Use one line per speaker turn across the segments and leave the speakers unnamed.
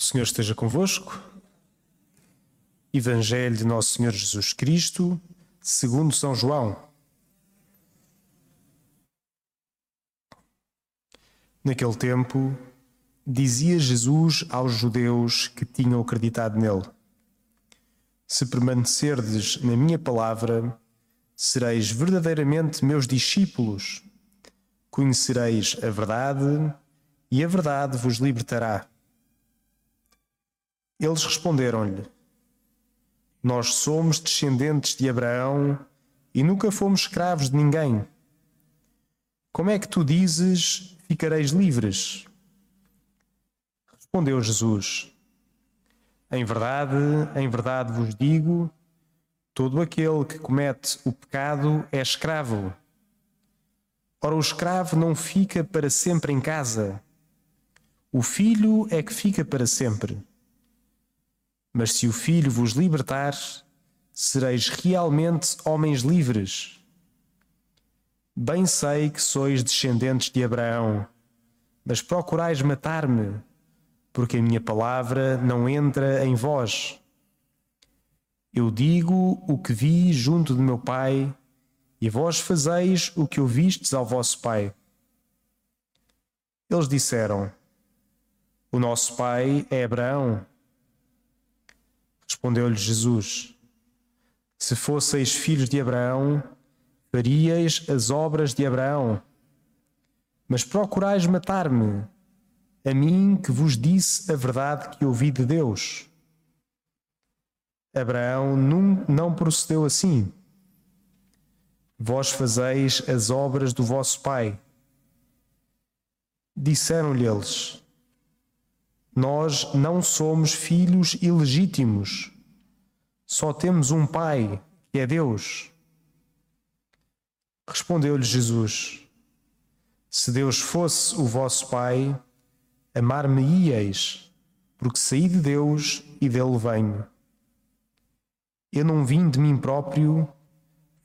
O Senhor esteja convosco. Evangelho de Nosso Senhor Jesus Cristo, segundo São João. Naquele tempo, dizia Jesus aos judeus que tinham acreditado nele: Se permanecerdes na minha palavra, sereis verdadeiramente meus discípulos. Conhecereis a verdade, e a verdade vos libertará. Eles responderam-lhe: Nós somos descendentes de Abraão e nunca fomos escravos de ninguém. Como é que tu dizes: ficareis livres? Respondeu Jesus: Em verdade, em verdade vos digo: todo aquele que comete o pecado é escravo. Ora, o escravo não fica para sempre em casa. O filho é que fica para sempre. Mas se o Filho vos libertar, sereis realmente homens livres. Bem sei que sois descendentes de Abraão, mas procurais matar-me, porque a minha palavra não entra em vós. Eu digo o que vi junto de meu pai, e vós fazeis o que ouvistes ao vosso pai. Eles disseram: O nosso pai é Abraão. Respondeu-lhe Jesus: Se fosseis filhos de Abraão, faríeis as obras de Abraão. Mas procurais matar-me, a mim que vos disse a verdade que ouvi de Deus. Abraão não procedeu assim. Vós fazeis as obras do vosso pai. Disseram-lhe eles: nós não somos filhos ilegítimos. Só temos um Pai, que é Deus. Respondeu-lhe Jesus: Se Deus fosse o vosso Pai, amar-me-íeis, porque saí de Deus e dele venho. Eu não vim de mim próprio,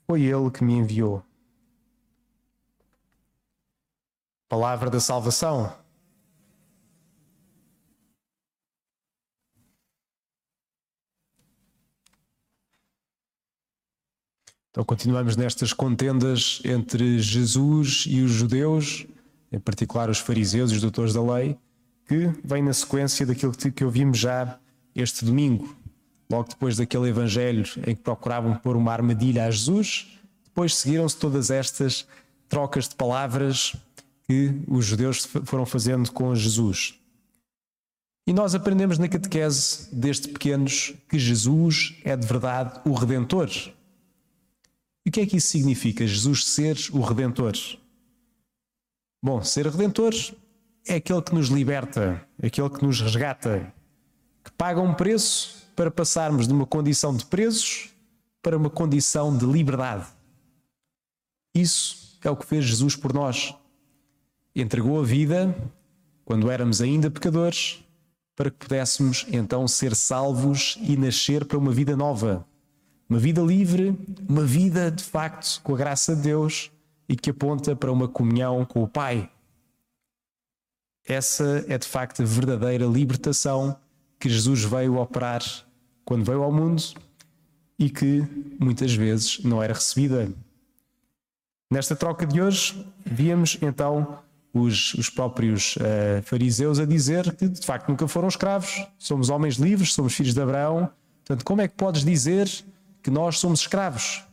foi Ele que me enviou. Palavra da salvação. Então continuamos nestas contendas entre Jesus e os judeus, em particular os fariseus e os doutores da lei, que vem na sequência daquilo que ouvimos já este domingo, logo depois daquele evangelho em que procuravam pôr uma armadilha a Jesus, depois seguiram-se todas estas trocas de palavras que os judeus foram fazendo com Jesus. E nós aprendemos na catequese desde pequenos que Jesus é de verdade o Redentor. E o que é que isso significa, Jesus ser o Redentor? Bom, ser Redentor é aquele que nos liberta, aquele que nos resgata, que paga um preço para passarmos de uma condição de presos para uma condição de liberdade. Isso é o que fez Jesus por nós. Entregou a vida quando éramos ainda pecadores, para que pudéssemos então ser salvos e nascer para uma vida nova. Uma vida livre, uma vida de facto com a graça de Deus e que aponta para uma comunhão com o Pai. Essa é de facto a verdadeira libertação que Jesus veio operar quando veio ao mundo e que muitas vezes não era recebida. Nesta troca de hoje, víamos então os, os próprios uh, fariseus a dizer que de facto nunca foram escravos, somos homens livres, somos filhos de Abraão. Portanto, como é que podes dizer que nós somos escravos.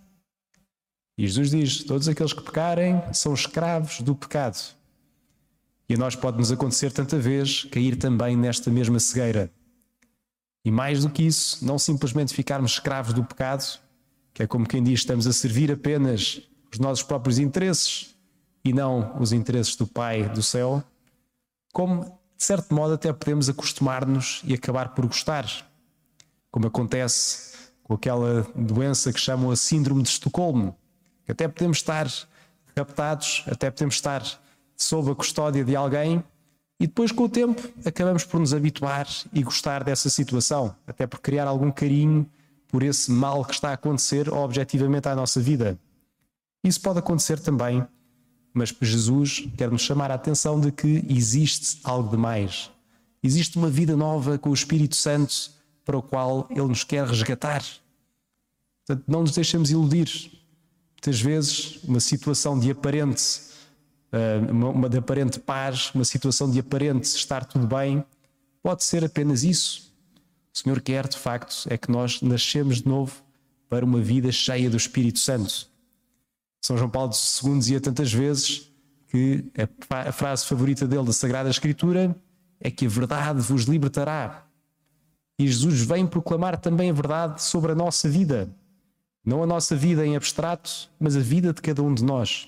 E Jesus diz: todos aqueles que pecarem são escravos do pecado. E a nós pode-nos acontecer tanta vez cair também nesta mesma cegueira. E mais do que isso, não simplesmente ficarmos escravos do pecado, que é como quem diz, estamos a servir apenas os nossos próprios interesses e não os interesses do Pai do céu, como de certo modo até podemos acostumar-nos e acabar por gostar, como acontece com aquela doença que chamam a Síndrome de Estocolmo. Até podemos estar raptados, até podemos estar sob a custódia de alguém e depois, com o tempo, acabamos por nos habituar e gostar dessa situação, até por criar algum carinho por esse mal que está a acontecer objetivamente à nossa vida. Isso pode acontecer também, mas Jesus quer nos chamar a atenção de que existe algo de mais. Existe uma vida nova com o Espírito Santo para o qual Ele nos quer resgatar. Portanto, não nos deixemos iludir. Muitas vezes, uma situação de aparente, eh, uma de aparente paz, uma situação de aparente estar tudo bem, pode ser apenas isso. O Senhor quer, de facto, é que nós nascemos de novo para uma vida cheia do Espírito Santo. São João Paulo II dizia tantas vezes que a frase favorita dele da Sagrada Escritura é que a verdade vos libertará. E Jesus vem proclamar também a verdade sobre a nossa vida. Não a nossa vida em abstrato, mas a vida de cada um de nós.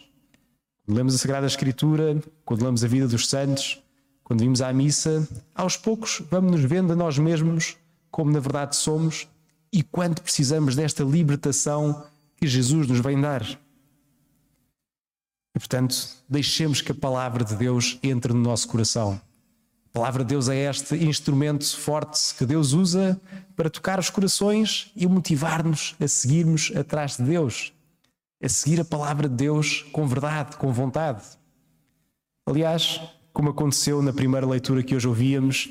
Quando lemos a Sagrada Escritura, quando lemos a vida dos santos, quando vimos à missa, aos poucos vamos nos vendo a nós mesmos como na verdade somos e quanto precisamos desta libertação que Jesus nos vem dar. E portanto, deixemos que a palavra de Deus entre no nosso coração. A palavra de Deus é este instrumento forte que Deus usa para tocar os corações e motivar-nos a seguirmos atrás de Deus, a seguir a palavra de Deus com verdade, com vontade. Aliás, como aconteceu na primeira leitura que hoje ouvíamos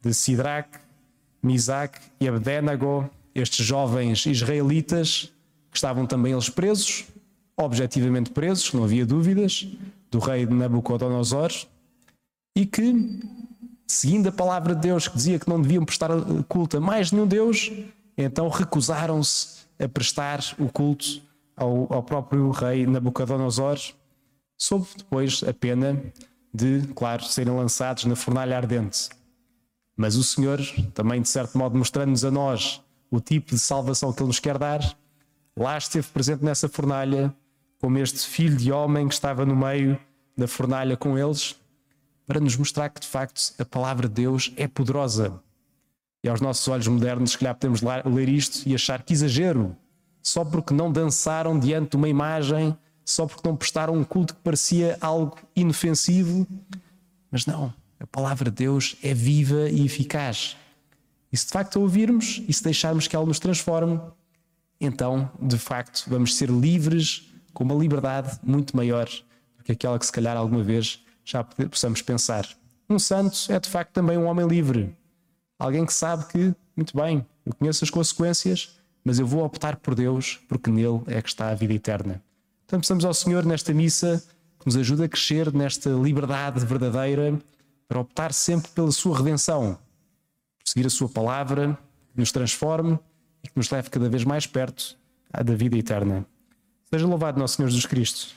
de Sidraque, Misaque e Abdenago, estes jovens israelitas que estavam também eles presos, objetivamente presos, não havia dúvidas, do rei de Nabucodonosor, e que seguindo a palavra de Deus que dizia que não deviam prestar culto a mais nenhum Deus, então recusaram-se a prestar o culto ao, ao próprio rei Nabucodonosor, sob depois a pena de, claro, serem lançados na fornalha ardente. Mas o Senhor, também de certo modo mostrando-nos a nós o tipo de salvação que Ele nos quer dar, lá esteve presente nessa fornalha, como este filho de homem que estava no meio da fornalha com eles, para nos mostrar que de facto a palavra de Deus é poderosa. E aos nossos olhos modernos, se calhar podemos ler isto e achar que exagero, só porque não dançaram diante de uma imagem, só porque não prestaram um culto que parecia algo inofensivo. Mas não, a palavra de Deus é viva e eficaz. E se de facto a ouvirmos e se deixarmos que ela nos transforme, então de facto vamos ser livres com uma liberdade muito maior do que aquela que se calhar alguma vez já possamos pensar. Um santo é de facto também um homem livre. Alguém que sabe que, muito bem, eu conheço as consequências, mas eu vou optar por Deus porque nele é que está a vida eterna. Então, peçamos ao Senhor nesta missa que nos ajude a crescer nesta liberdade verdadeira para optar sempre pela sua redenção, seguir a sua palavra, que nos transforme e que nos leve cada vez mais perto da vida eterna. Seja louvado nosso Senhor Jesus Cristo.